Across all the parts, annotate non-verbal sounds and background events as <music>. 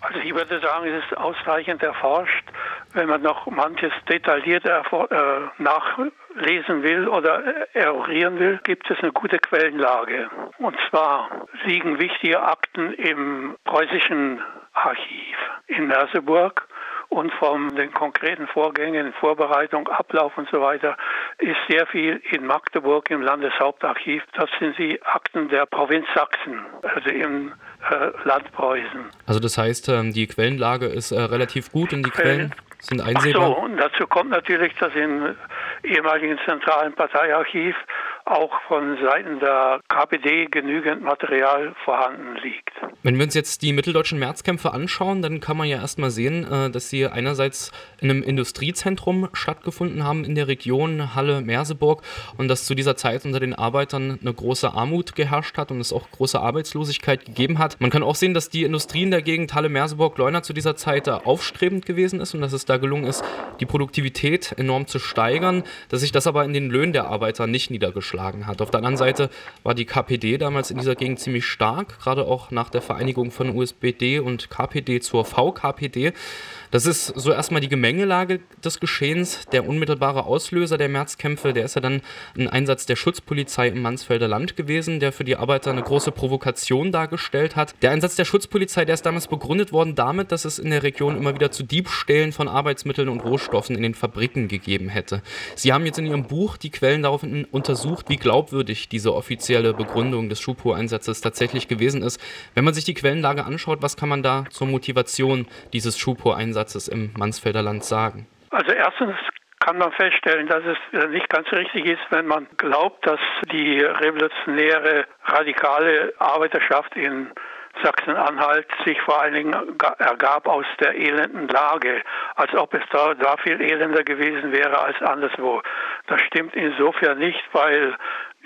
Also ich würde sagen, es ist ausreichend erforscht. Wenn man noch manches detaillierter äh, nachlesen will oder erorieren will, gibt es eine gute Quellenlage. Und zwar liegen wichtige Akten im preußischen Archiv in Merseburg und von den konkreten Vorgängen, Vorbereitung, Ablauf und so weiter ist sehr viel in Magdeburg im Landeshauptarchiv. Das sind die Akten der Provinz Sachsen, also im äh, Land Preußen. Also das heißt, ähm, die Quellenlage ist äh, relativ gut und die Quellen sind einsehbar? Ach so, und dazu kommt natürlich, dass im ehemaligen zentralen Parteiarchiv auch von Seiten der KPD genügend Material vorhanden liegt. Wenn wir uns jetzt die mitteldeutschen Märzkämpfe anschauen, dann kann man ja erstmal sehen, äh, dass sie einerseits in einem Industriezentrum stattgefunden haben in der Region Halle-Merseburg und dass zu dieser Zeit unter den Arbeitern eine große Armut geherrscht hat und es auch große Arbeitslosigkeit gegeben hat. Man kann auch sehen, dass die Industrie in der Gegend Halle-Merseburg-Leuna zu dieser Zeit aufstrebend gewesen ist und dass es da gelungen ist, die Produktivität enorm zu steigern, dass sich das aber in den Löhnen der Arbeiter nicht niedergeschlagen hat. Auf der anderen Seite war die KPD damals in dieser Gegend ziemlich stark, gerade auch nach der Vereinigung von USBD und KPD zur VKPD. Das ist so erstmal die Gemengelage des Geschehens. Der unmittelbare Auslöser der Märzkämpfe, der ist ja dann ein Einsatz der Schutzpolizei im Mansfelder Land gewesen, der für die Arbeiter eine große Provokation dargestellt hat. Der Einsatz der Schutzpolizei, der ist damals begründet worden damit, dass es in der Region immer wieder zu Diebstählen von Arbeitsmitteln und Rohstoffen in den Fabriken gegeben hätte. Sie haben jetzt in Ihrem Buch die Quellen daraufhin untersucht, wie glaubwürdig diese offizielle Begründung des Schupo-Einsatzes tatsächlich gewesen ist. Wenn man sich die Quellenlage anschaut, was kann man da zur Motivation dieses Schupo-Einsatzes Satzes im Mansfelder Land sagen? Also erstens kann man feststellen, dass es nicht ganz richtig ist, wenn man glaubt, dass die revolutionäre radikale Arbeiterschaft in Sachsen-Anhalt sich vor allen Dingen ergab aus der elenden Lage, als ob es da, da viel elender gewesen wäre als anderswo. Das stimmt insofern nicht, weil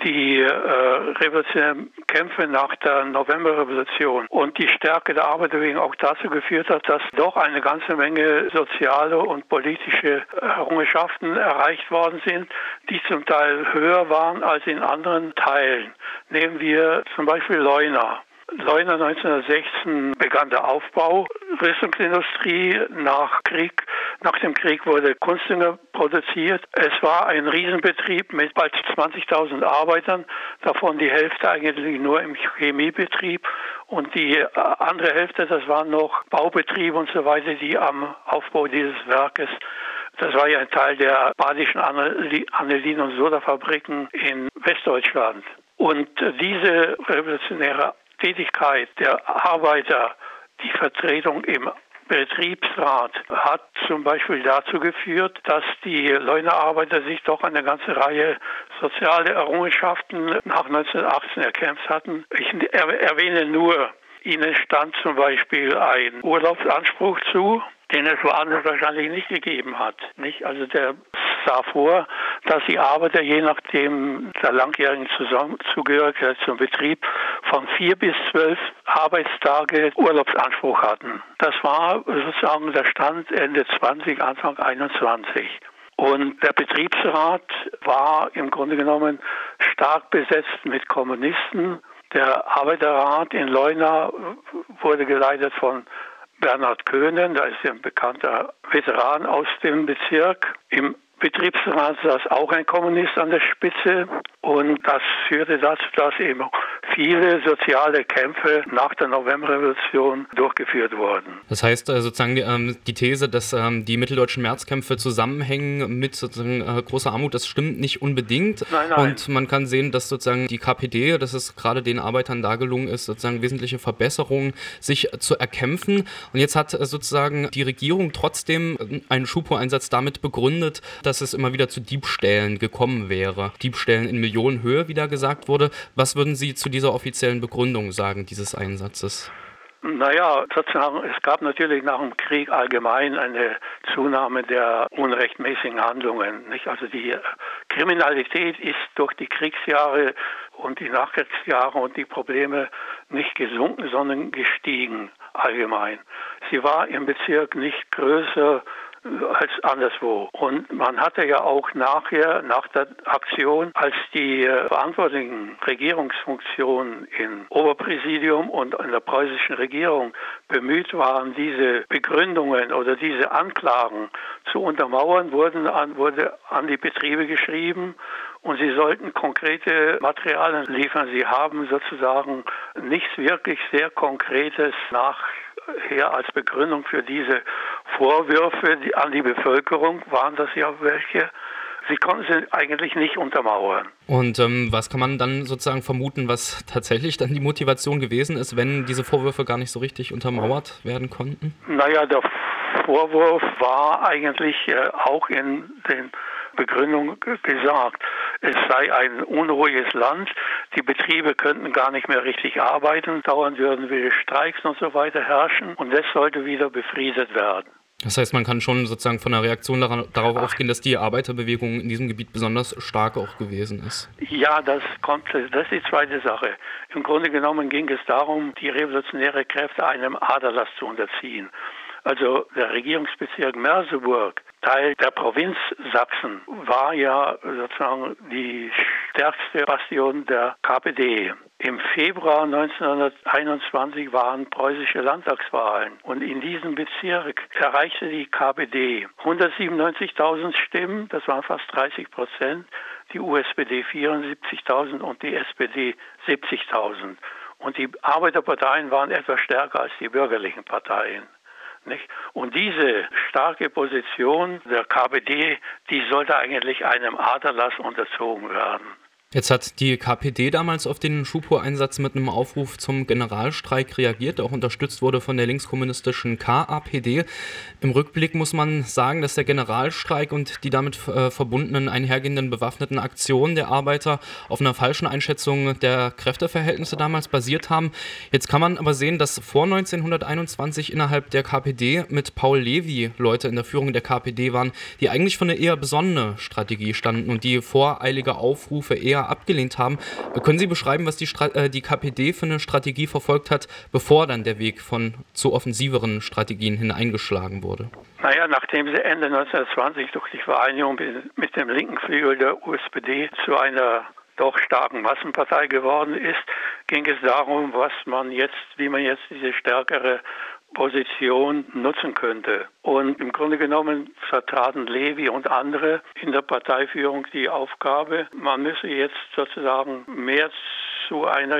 die äh, revolutionären Kämpfe nach der Novemberrevolution und die Stärke der Arbeiterbewegung auch dazu geführt hat, dass doch eine ganze Menge soziale und politische Errungenschaften erreicht worden sind, die zum Teil höher waren als in anderen Teilen. Nehmen wir zum Beispiel Leuna. Leuna 1916 begann der Aufbau. Rüstungsindustrie nach Krieg, nach dem Krieg wurde Kunstdünger produziert. Es war ein Riesenbetrieb mit bald 20.000 Arbeitern, davon die Hälfte eigentlich nur im Chemiebetrieb und die äh, andere Hälfte, das waren noch Baubetriebe und so weiter, die am Aufbau dieses Werkes das war ja ein Teil der badischen Anilin- und Sodafabriken in Westdeutschland. Und diese revolutionäre Tätigkeit der Arbeiter, die Vertretung im Betriebsrat hat zum Beispiel dazu geführt, dass die Leunearbeiter sich doch eine ganze Reihe soziale Errungenschaften nach 1918 erkämpft hatten. Ich erwähne nur, ihnen stand zum Beispiel ein Urlaubsanspruch zu, den es woanders wahrscheinlich nicht gegeben hat. Nicht? Also der sah vor, dass die Arbeiter je nachdem der langjährigen Zugehörigkeit zum Betrieb von vier bis zwölf Arbeitstage Urlaubsanspruch hatten. Das war sozusagen der Stand Ende 20, Anfang 21. Und der Betriebsrat war im Grunde genommen stark besetzt mit Kommunisten. Der Arbeiterrat in Leuna wurde geleitet von Bernhard Köhnen, da ist ein bekannter Veteran aus dem Bezirk. Im Betriebsrat saß auch ein Kommunist an der Spitze und das führte dazu, dass eben viele soziale Kämpfe nach der Novemberrevolution durchgeführt wurden. Das heißt äh, sozusagen ähm, die These, dass ähm, die mitteldeutschen Märzkämpfe zusammenhängen mit sozusagen äh, großer Armut, das stimmt nicht unbedingt. Nein, nein. Und man kann sehen, dass sozusagen die KPD, dass es gerade den Arbeitern da gelungen ist, sozusagen wesentliche Verbesserungen sich zu erkämpfen. Und jetzt hat äh, sozusagen die Regierung trotzdem einen Schupo-Einsatz damit begründet, dass es immer wieder zu Diebstählen gekommen wäre. Diebstählen in Millionenhöhe, wie da gesagt wurde. Was würden Sie zu dieser offiziellen Begründung sagen, dieses Einsatzes? Naja, es gab natürlich nach dem Krieg allgemein eine Zunahme der unrechtmäßigen Handlungen. Nicht? Also die Kriminalität ist durch die Kriegsjahre und die Nachkriegsjahre und die Probleme nicht gesunken, sondern gestiegen allgemein. Sie war im Bezirk nicht größer als anderswo. Und man hatte ja auch nachher, nach der Aktion, als die verantwortlichen Regierungsfunktionen im Oberpräsidium und in der preußischen Regierung bemüht waren, diese Begründungen oder diese Anklagen zu untermauern, wurden an, wurde an die Betriebe geschrieben und sie sollten konkrete Materialien liefern. Sie haben sozusagen nichts wirklich sehr Konkretes nachher als Begründung für diese Vorwürfe an die Bevölkerung, waren das ja welche, sie konnten sie eigentlich nicht untermauern. Und ähm, was kann man dann sozusagen vermuten, was tatsächlich dann die Motivation gewesen ist, wenn diese Vorwürfe gar nicht so richtig untermauert werden konnten? Naja, der Vorwurf war eigentlich äh, auch in den Begründung gesagt, es sei ein unruhiges Land, die Betriebe könnten gar nicht mehr richtig arbeiten, dauernd würden wilde Streiks und so weiter herrschen und das sollte wieder befriedet werden. Das heißt, man kann schon sozusagen von der Reaktion darauf ausgehen, dass die Arbeiterbewegung in diesem Gebiet besonders stark auch gewesen ist. Ja, das kommt, das ist die zweite Sache. Im Grunde genommen ging es darum, die revolutionäre Kräfte einem Aderlass zu unterziehen. Also der Regierungsbezirk Merseburg, Teil der Provinz Sachsen, war ja sozusagen die stärkste Bastion der KPD. Im Februar 1921 waren preußische Landtagswahlen und in diesem Bezirk erreichte die KPD 197.000 Stimmen, das waren fast 30 Prozent, die USPD 74.000 und die SPD 70.000. Und die Arbeiterparteien waren etwas stärker als die bürgerlichen Parteien. Nicht? Und diese starke Position der KPD, die sollte eigentlich einem Aderlass unterzogen werden. Jetzt hat die KPD damals auf den Schupur-Einsatz mit einem Aufruf zum Generalstreik reagiert, der auch unterstützt wurde von der linkskommunistischen KAPD. Im Rückblick muss man sagen, dass der Generalstreik und die damit äh, verbundenen einhergehenden bewaffneten Aktionen der Arbeiter auf einer falschen Einschätzung der Kräfteverhältnisse damals basiert haben. Jetzt kann man aber sehen, dass vor 1921 innerhalb der KPD mit Paul Levy Leute in der Führung der KPD waren, die eigentlich für eine eher besonnene Strategie standen und die voreilige Aufrufe eher abgelehnt haben. Können Sie beschreiben, was die, äh, die KPD für eine Strategie verfolgt hat, bevor dann der Weg von zu offensiveren Strategien hin eingeschlagen wurde? Naja, nachdem sie Ende 1920 durch die Vereinigung mit dem linken Flügel der USPD zu einer doch starken Massenpartei geworden ist, ging es darum, was man jetzt, wie man jetzt diese stärkere Position nutzen könnte. Und im Grunde genommen vertraten Levi und andere in der Parteiführung die Aufgabe, man müsse jetzt sozusagen mehr zu einer,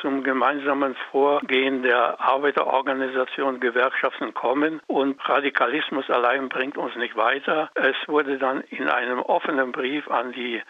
zum gemeinsamen Vorgehen der Arbeiterorganisationen, Gewerkschaften kommen und Radikalismus allein bringt uns nicht weiter. Es wurde dann in einem offenen Brief an die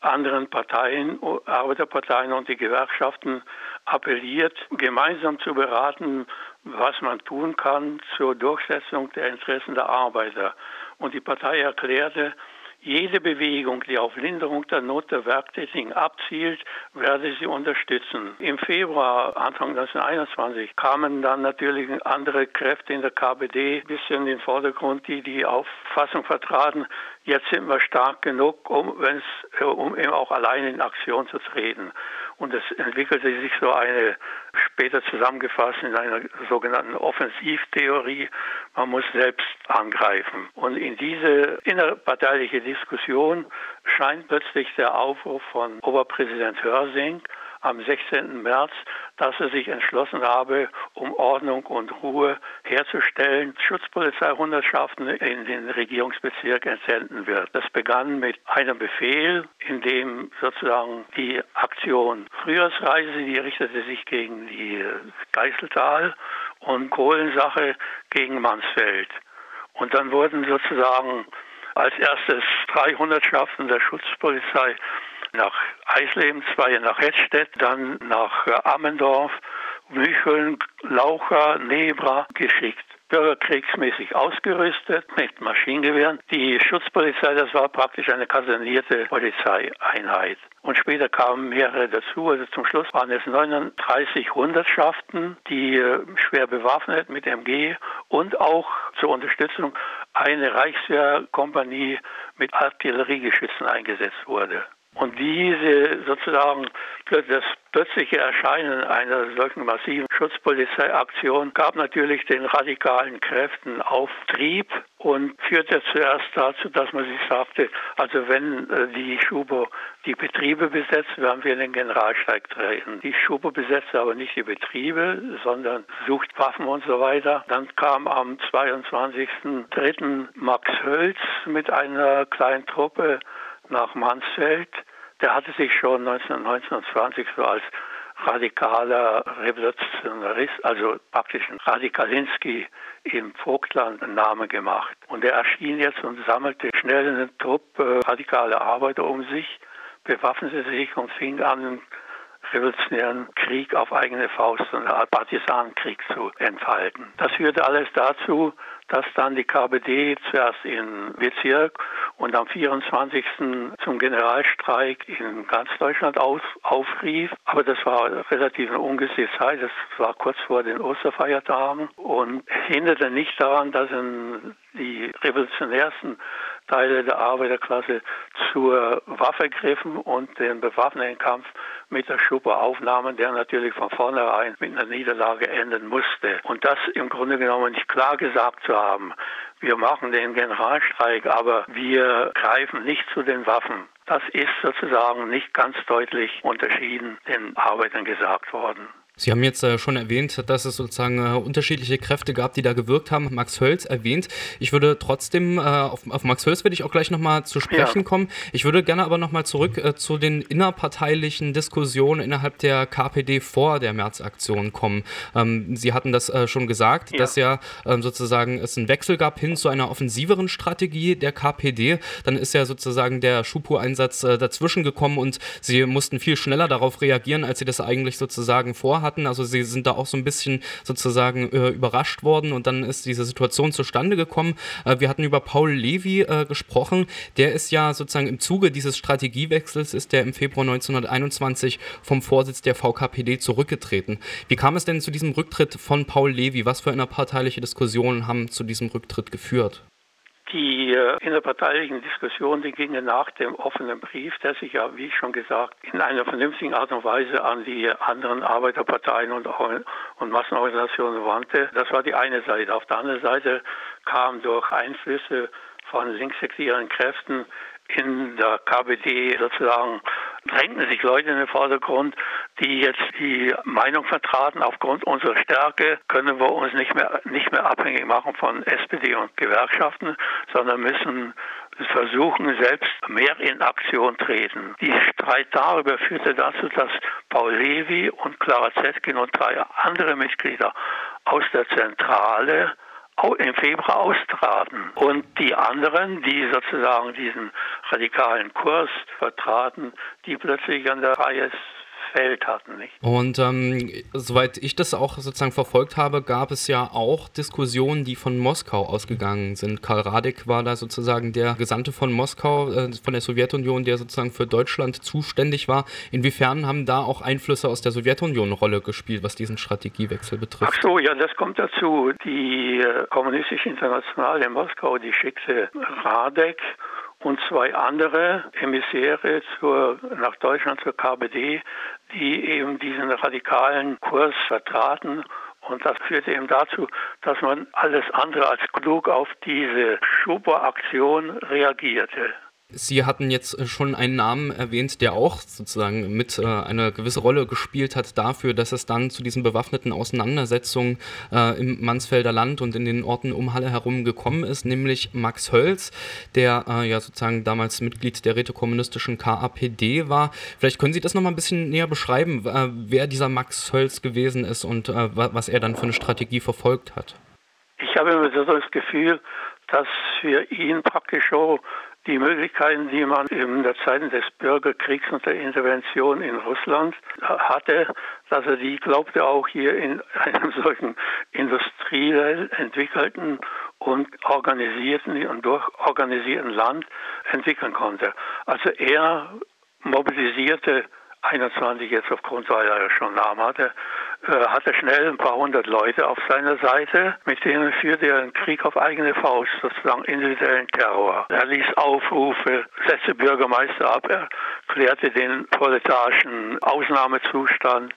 anderen Parteien, Arbeiterparteien und die Gewerkschaften appelliert, gemeinsam zu beraten, was man tun kann zur Durchsetzung der Interessen der Arbeiter. Und die Partei erklärte, jede Bewegung, die auf Linderung der Not der Werktätigen abzielt, werde sie unterstützen. Im Februar, Anfang 1921, kamen dann natürlich andere Kräfte in der KPD bisschen in den Vordergrund, die die Auffassung vertraten, jetzt sind wir stark genug, um, um eben auch allein in Aktion zu treten. Und es entwickelte sich so eine, später zusammengefasst in einer sogenannten Offensivtheorie, man muss selbst angreifen. Und in diese innerparteiliche Diskussion scheint plötzlich der Aufruf von Oberpräsident Hörsing am 16. März, dass er sich entschlossen habe, um Ordnung und Ruhe herzustellen, Schutzpolizeihundertschaften in den Regierungsbezirk entsenden wird. Das begann mit einem Befehl, in dem sozusagen die Aktion Frühjahrsreise, die richtete sich gegen die Geiseltal und Kohlensache gegen Mansfeld. Und dann wurden sozusagen als erstes drei Hundertschaften der Schutzpolizei nach Eisleben, zwei nach Hettstedt, dann nach äh, Ammendorf, Mücheln, Laucha, Nebra geschickt bürgerkriegsmäßig ausgerüstet mit Maschinengewehren. Die Schutzpolizei, das war praktisch eine kasernierte Polizeieinheit. Und später kamen mehrere dazu. Also zum Schluss waren es 39 Hundertschaften, die äh, schwer bewaffnet mit MG und auch zur Unterstützung eine Reichswehrkompanie mit Artilleriegeschützen eingesetzt wurde. Und diese sozusagen das plötzliche Erscheinen einer solchen massiven Schutzpolizeiaktion gab natürlich den radikalen Kräften Auftrieb und führte zuerst dazu, dass man sich sagte, also wenn äh, die Schubo die Betriebe besetzt, werden wir den Generalstreik treten. Die Schubo besetzt aber nicht die Betriebe, sondern sucht Waffen und so weiter. Dann kam am 22.03. Max Hölz mit einer kleinen Truppe nach Mansfeld. Der hatte sich schon 1920 so als radikaler Revolutionarist, also praktisch ein Radikalinski im Vogtland einen Namen gemacht. Und er erschien jetzt und sammelte schnell eine Truppe radikale Arbeiter um sich, bewaffnete sich und fing an, einen revolutionären Krieg auf eigene Faust, eine Art Partisanenkrieg zu entfalten. Das führte alles dazu, dass dann die KPD zuerst in Bezirk und am 24. zum Generalstreik in ganz Deutschland auf, aufrief. Aber das war relativ eine ungünstige Zeit. Das war kurz vor den Osterfeiertagen und hinderte nicht daran, dass in die revolutionärsten Teile der Arbeiterklasse zur Waffe griffen und den bewaffneten Kampf mit der Schuppe aufnahmen, der natürlich von vornherein mit einer Niederlage enden musste. Und das im Grunde genommen nicht klar gesagt zu haben, wir machen den Generalstreik, aber wir greifen nicht zu den Waffen. Das ist sozusagen nicht ganz deutlich unterschieden den Arbeitern gesagt worden. Sie haben jetzt äh, schon erwähnt, dass es sozusagen äh, unterschiedliche Kräfte gab, die da gewirkt haben. Max Hölz erwähnt. Ich würde trotzdem, äh, auf, auf, Max Hölz werde ich auch gleich nochmal zu sprechen ja. kommen. Ich würde gerne aber nochmal zurück zu den innerparteilichen Diskussionen innerhalb der KPD vor der Märzaktion kommen. Ähm, Sie hatten das schon gesagt, ja. dass ja ähm, sozusagen es einen Wechsel gab hin zu einer offensiveren Strategie der KPD. Dann ist ja sozusagen der Schupo-Einsatz dazwischen gekommen und Sie mussten viel schneller darauf reagieren, als Sie das eigentlich sozusagen vorhatten hatten. Also sie sind da auch so ein bisschen sozusagen äh, überrascht worden und dann ist diese Situation zustande gekommen. Äh, wir hatten über Paul Levy äh, gesprochen. Der ist ja sozusagen im Zuge dieses Strategiewechsels ist der im Februar 1921 vom Vorsitz der VKPD zurückgetreten. Wie kam es denn zu diesem Rücktritt von Paul Levy? Was für innerparteiliche Diskussionen haben zu diesem Rücktritt geführt? Die äh, innerparteilichen Diskussionen, die gingen nach dem offenen Brief, der sich ja, wie schon gesagt, in einer vernünftigen Art und Weise an die anderen Arbeiterparteien und, und Massenorganisationen wandte. Das war die eine Seite. Auf der anderen Seite kam durch Einflüsse von linkssektieren Kräften in der KPD sozusagen drängten sich Leute in den Vordergrund, die jetzt die Meinung vertraten, aufgrund unserer Stärke können wir uns nicht mehr, nicht mehr abhängig machen von SPD und Gewerkschaften, sondern müssen versuchen, selbst mehr in Aktion treten. Die Streit darüber führte dazu, dass Paul Levy und Clara Zetkin und drei andere Mitglieder aus der Zentrale im Februar austraten. Und die anderen, die sozusagen diesen radikalen Kurs vertraten, die plötzlich an der Reihe Feld hatten. Nicht? Und ähm, soweit ich das auch sozusagen verfolgt habe, gab es ja auch Diskussionen, die von Moskau ausgegangen sind. Karl Radek war da sozusagen der Gesandte von Moskau, äh, von der Sowjetunion, der sozusagen für Deutschland zuständig war. Inwiefern haben da auch Einflüsse aus der Sowjetunion eine Rolle gespielt, was diesen Strategiewechsel betrifft? Ach so, ja, das kommt dazu. Die äh, Kommunistische Internationale in Moskau, die schickte Radek und zwei andere Emissäre zur, nach Deutschland zur KPD, die eben diesen radikalen Kurs vertraten. Und das führte eben dazu, dass man alles andere als klug auf diese Schuber-Aktion reagierte. Sie hatten jetzt äh, schon einen Namen erwähnt, der auch sozusagen mit äh, eine gewisse Rolle gespielt hat dafür, dass es dann zu diesen bewaffneten Auseinandersetzungen äh, im Mansfelder Land und in den Orten um Halle herum gekommen ist, nämlich Max Hölz, der äh, ja sozusagen damals Mitglied der rätekommunistischen KAPD war. Vielleicht können Sie das nochmal ein bisschen näher beschreiben, äh, wer dieser Max Hölz gewesen ist und äh, was er dann für eine Strategie verfolgt hat. Ich habe immer so das Gefühl, dass für ihn praktisch so die Möglichkeiten, die man in der Zeit des Bürgerkriegs und der Intervention in Russland hatte, dass er die, glaubte auch hier in <laughs> einem solchen industriell entwickelten und organisierten und durchorganisierten Land entwickeln konnte. Also er mobilisierte 21 jetzt aufgrund, weil er ja schon Namen hatte, äh, hatte schnell ein paar hundert Leute auf seiner Seite, mit denen führte er einen Krieg auf eigene Faust, sozusagen individuellen Terror. Er ließ Aufrufe, setzte Bürgermeister ab, er klärte den proletarischen Ausnahmezustand,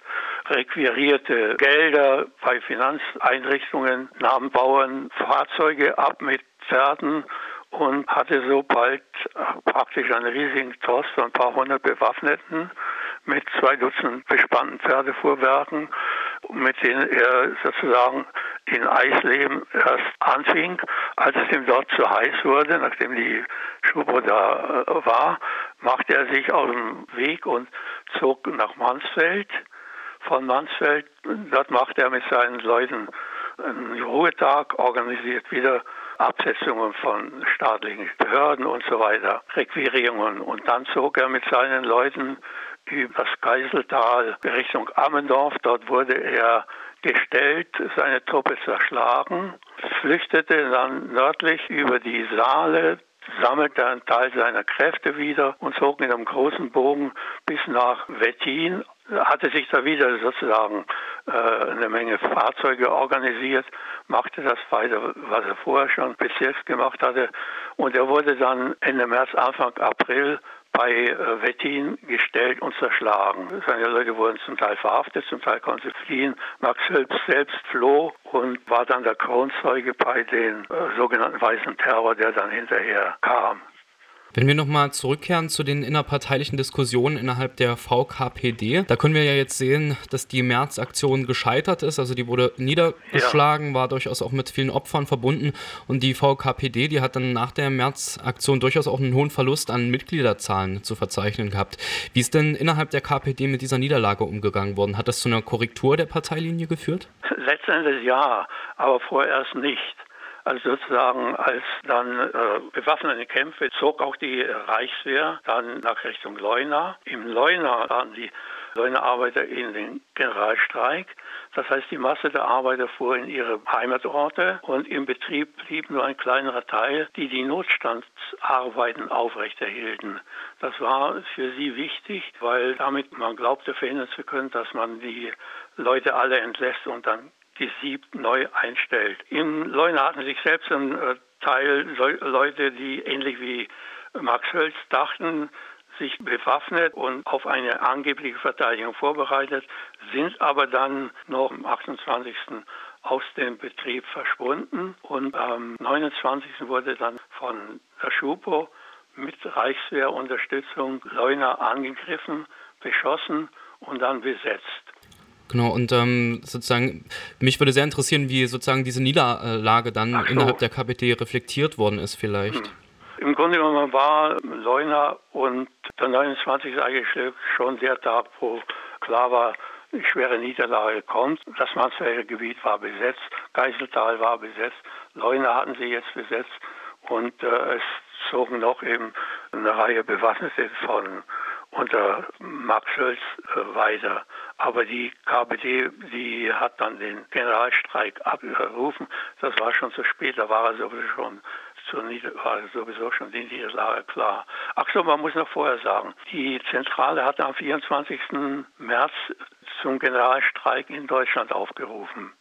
requirierte Gelder bei Finanzeinrichtungen, nahm Bauern Fahrzeuge ab mit Pferden und hatte so bald praktisch einen riesigen Trost von ein paar hundert Bewaffneten mit zwei Dutzend bespannten Pferdefuhrwerken, mit denen er sozusagen in Eisleben erst anfing. Als es ihm dort zu heiß wurde, nachdem die Schubo da äh, war, machte er sich auf den Weg und zog nach Mansfeld. Von Mansfeld, dort machte er mit seinen Leuten einen Ruhetag, organisiert wieder Absetzungen von staatlichen Behörden und so weiter, Requirierungen. Und dann zog er mit seinen Leuten über das Geiseltal Richtung Ammendorf. Dort wurde er gestellt, seine Truppe zerschlagen, flüchtete dann nördlich über die Saale, sammelte einen Teil seiner Kräfte wieder und zog mit einem großen Bogen bis nach Wettin, hatte sich da wieder sozusagen äh, eine Menge Fahrzeuge organisiert, machte das weiter, was er vorher schon bis jetzt gemacht hatte. Und er wurde dann Ende März, Anfang April bei äh, Wettin gestellt und zerschlagen. Seine Leute wurden zum Teil verhaftet, zum Teil konnten sie fliehen. Max Hülps selbst floh und war dann der Kronzeuge bei den äh, sogenannten Weißen Terror, der dann hinterher kam. Wenn wir nochmal zurückkehren zu den innerparteilichen Diskussionen innerhalb der VKPD, da können wir ja jetzt sehen, dass die Märzaktion gescheitert ist. Also die wurde niedergeschlagen, ja. war durchaus auch mit vielen Opfern verbunden. Und die VKPD, die hat dann nach der Märzaktion durchaus auch einen hohen Verlust an Mitgliederzahlen zu verzeichnen gehabt. Wie ist denn innerhalb der KPD mit dieser Niederlage umgegangen worden? Hat das zu einer Korrektur der Parteilinie geführt? Letztendlich ja, aber vorerst nicht. Also sozusagen als dann äh, bewaffnete Kämpfe zog auch die Reichswehr dann nach Richtung Leuna. Im Leuna waren die Leuner Arbeiter in den Generalstreik. Das heißt, die Masse der Arbeiter fuhr in ihre Heimatorte und im Betrieb blieb nur ein kleinerer Teil, die die Notstandsarbeiten aufrechterhielten. Das war für sie wichtig, weil damit man glaubte verhindern zu können, dass man die Leute alle entlässt und dann gesiebt neu einstellt. Im Leuna hatten sich selbst ein äh, Teil Leute, die ähnlich wie Max Hölz dachten, sich bewaffnet und auf eine angebliche Verteidigung vorbereitet, sind aber dann noch am 28. aus dem Betrieb verschwunden und am 29. wurde dann von der Schupo mit Reichswehrunterstützung Leuna angegriffen, beschossen und dann besetzt. Genau, und ähm, sozusagen, mich würde sehr interessieren, wie sozusagen diese Niederlage dann so. innerhalb der KPD reflektiert worden ist vielleicht. Hm. Im Grunde genommen war Leuna und der 29. eigentlich schon der Tag, wo klar war, die schwere Niederlage kommt. Das Mansfelder Gebiet war besetzt, Geiseltal war besetzt, Leuna hatten sie jetzt besetzt und äh, es zogen noch eben eine Reihe Bewaffnete von unter Max Schulz äh, weiter. Aber die KPD, die hat dann den Generalstreik abgerufen. Das war schon zu spät, da war sowieso schon war sowieso schon die Niederlage klar. Ach so, man muss noch vorher sagen, die Zentrale hat am 24. März zum Generalstreik in Deutschland aufgerufen.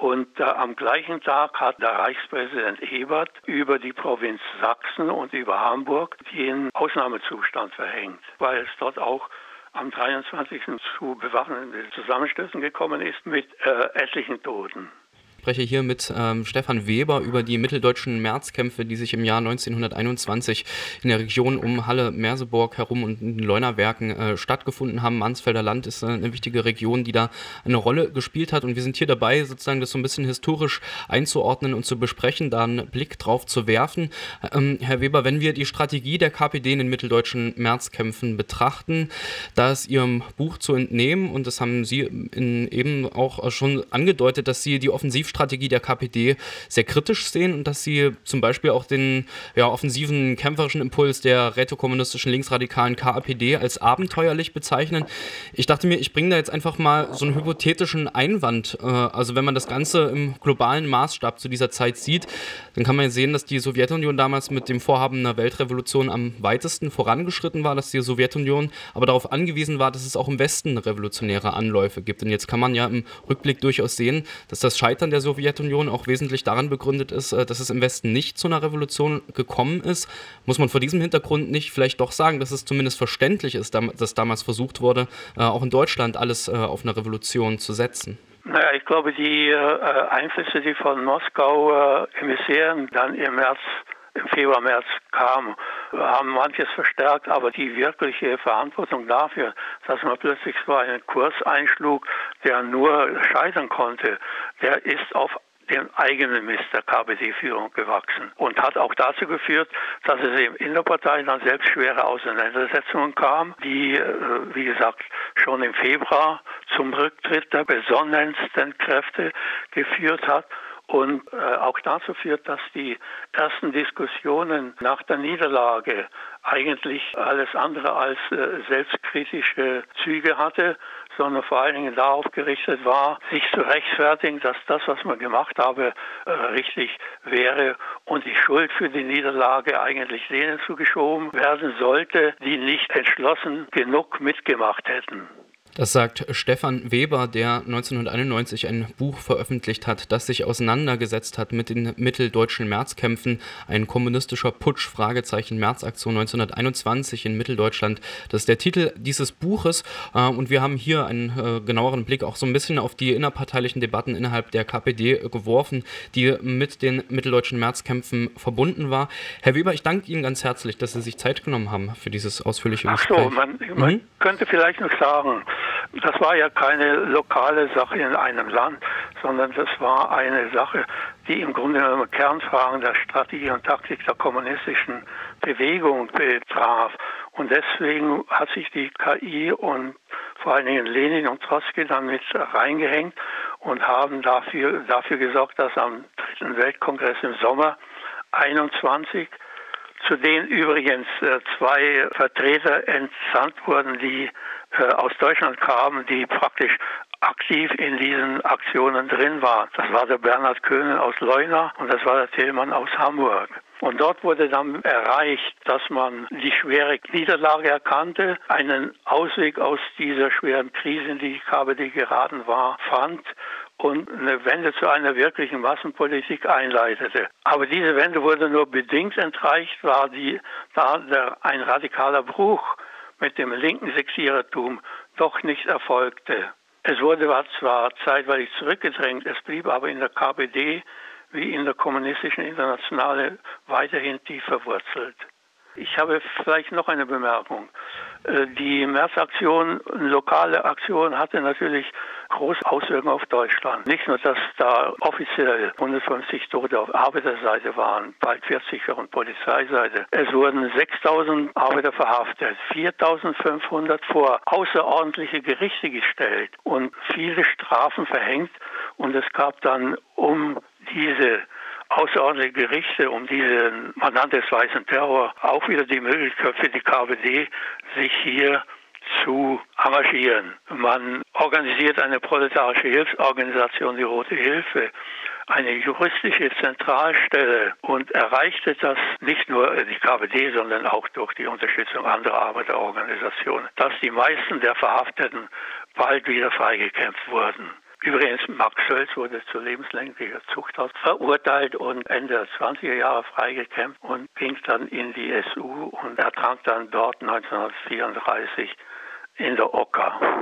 Und äh, am gleichen Tag hat der Reichspräsident Ebert über die Provinz Sachsen und über Hamburg den Ausnahmezustand verhängt, weil es dort auch am 23. zu bewaffneten Zusammenstößen gekommen ist mit äh, etlichen Toten spreche hier mit ähm, Stefan Weber über die mitteldeutschen Märzkämpfe, die sich im Jahr 1921 in der Region um Halle, Merseburg herum und in den Leunerwerken äh, stattgefunden haben. Mansfelder Land ist äh, eine wichtige Region, die da eine Rolle gespielt hat und wir sind hier dabei, sozusagen das so ein bisschen historisch einzuordnen und zu besprechen, da einen Blick drauf zu werfen. Ähm, Herr Weber, wenn wir die Strategie der KPD in den mitteldeutschen Märzkämpfen betrachten, da ist Ihrem Buch zu entnehmen und das haben Sie in, eben auch schon angedeutet, dass Sie die Offensiv Offensivstrategie der KPD sehr kritisch sehen und dass sie zum Beispiel auch den ja, offensiven kämpferischen Impuls der rätokommunistischen linksradikalen KAPD als abenteuerlich bezeichnen. Ich dachte mir, ich bringe da jetzt einfach mal so einen hypothetischen Einwand. Äh, also wenn man das Ganze im globalen Maßstab zu dieser Zeit sieht, dann kann man sehen, dass die Sowjetunion damals mit dem Vorhaben einer Weltrevolution am weitesten vorangeschritten war, dass die Sowjetunion aber darauf angewiesen war, dass es auch im Westen revolutionäre Anläufe gibt. Und jetzt kann man ja im Rückblick durchaus sehen, dass das Scheitern der Sowjetunion auch wesentlich daran begründet ist, äh, dass es im Westen nicht zu einer Revolution gekommen ist. Muss man vor diesem Hintergrund nicht vielleicht doch sagen, dass es zumindest verständlich ist, dass damals versucht wurde, äh, auch in Deutschland alles äh, auf eine Revolution zu setzen? Naja, ich glaube, die Einflüsse, die von Moskau Emissären dann im März im Februar, März kamen, haben manches verstärkt, aber die wirkliche Verantwortung dafür, dass man plötzlich so einen Kurs einschlug, der nur scheitern konnte, der ist auf den eigenen Mist der KPD-Führung gewachsen und hat auch dazu geführt, dass es eben in der Partei dann selbst schwere Auseinandersetzungen kam, die, äh, wie gesagt, schon im Februar zum Rücktritt der besonnensten Kräfte geführt hat und äh, auch dazu führt, dass die ersten Diskussionen nach der Niederlage eigentlich alles andere als äh, selbstkritische Züge hatte, sondern vor allen Dingen darauf gerichtet war, sich zu rechtfertigen, dass das, was man gemacht habe, äh, richtig wäre und die Schuld für die Niederlage eigentlich denen zugeschoben werden sollte, die nicht entschlossen genug mitgemacht hätten. Das sagt Stefan Weber, der 1991 ein Buch veröffentlicht hat, das sich auseinandergesetzt hat mit den mitteldeutschen Märzkämpfen. Ein kommunistischer Putsch, Fragezeichen, Märzaktion 1921 in Mitteldeutschland. Das ist der Titel dieses Buches. Äh, und wir haben hier einen äh, genaueren Blick auch so ein bisschen auf die innerparteilichen Debatten innerhalb der KPD geworfen, die mit den mitteldeutschen Märzkämpfen verbunden war. Herr Weber, ich danke Ihnen ganz herzlich, dass Sie sich Zeit genommen haben für dieses ausführliche Gespräch. Ach so, man, man mhm. könnte vielleicht noch sagen, das war ja keine lokale Sache in einem Land, sondern das war eine Sache, die im Grunde genommen Kernfragen der Strategie und Taktik der kommunistischen Bewegung betraf. Und deswegen hat sich die KI und vor allen Dingen Lenin und Trotzki dann mit reingehängt und haben dafür, dafür gesorgt, dass am dritten Weltkongress im Sommer 21 zu denen übrigens äh, zwei Vertreter entsandt wurden, die aus Deutschland kamen, die praktisch aktiv in diesen Aktionen drin waren. Das war der Bernhard Köhnen aus Leuna und das war der Tillmann aus Hamburg. Und dort wurde dann erreicht, dass man die schwere Niederlage erkannte, einen Ausweg aus dieser schweren Krise, in die die KPD geraten war, fand und eine Wende zu einer wirklichen Massenpolitik einleitete. Aber diese Wende wurde nur bedingt entreicht, war die, da der, ein radikaler Bruch mit dem linken Sexierertum doch nicht erfolgte. Es wurde zwar zeitweilig zurückgedrängt, es blieb aber in der KPD wie in der kommunistischen Internationale weiterhin tief verwurzelt. Ich habe vielleicht noch eine Bemerkung. Äh, die Märzaktion, lokale Aktion, hatte natürlich große Auswirkungen auf Deutschland. Nicht nur, dass da offiziell 150 Tote auf Arbeiterseite waren, bald 40 auf Polizeiseite. Es wurden 6000 Arbeiter verhaftet, 4500 vor außerordentliche Gerichte gestellt und viele Strafen verhängt. Und es gab dann um diese außerordentliche Gerichte, um diesen, man nannte es weißen Terror, auch wieder die Möglichkeit für die KPD, sich hier zu engagieren. Man organisiert eine proletarische Hilfsorganisation, die Rote Hilfe, eine juristische Zentralstelle und erreichte das nicht nur die KPD, sondern auch durch die Unterstützung anderer Arbeiterorganisationen, dass die meisten der Verhafteten bald wieder freigekämpft wurden. Übrigens, Max Schölz wurde zu lebenslänglicher Zuchthaus verurteilt und Ende der 20er Jahre freigekämpft und ging dann in die SU und ertrank dann dort 1934 in der Ocker.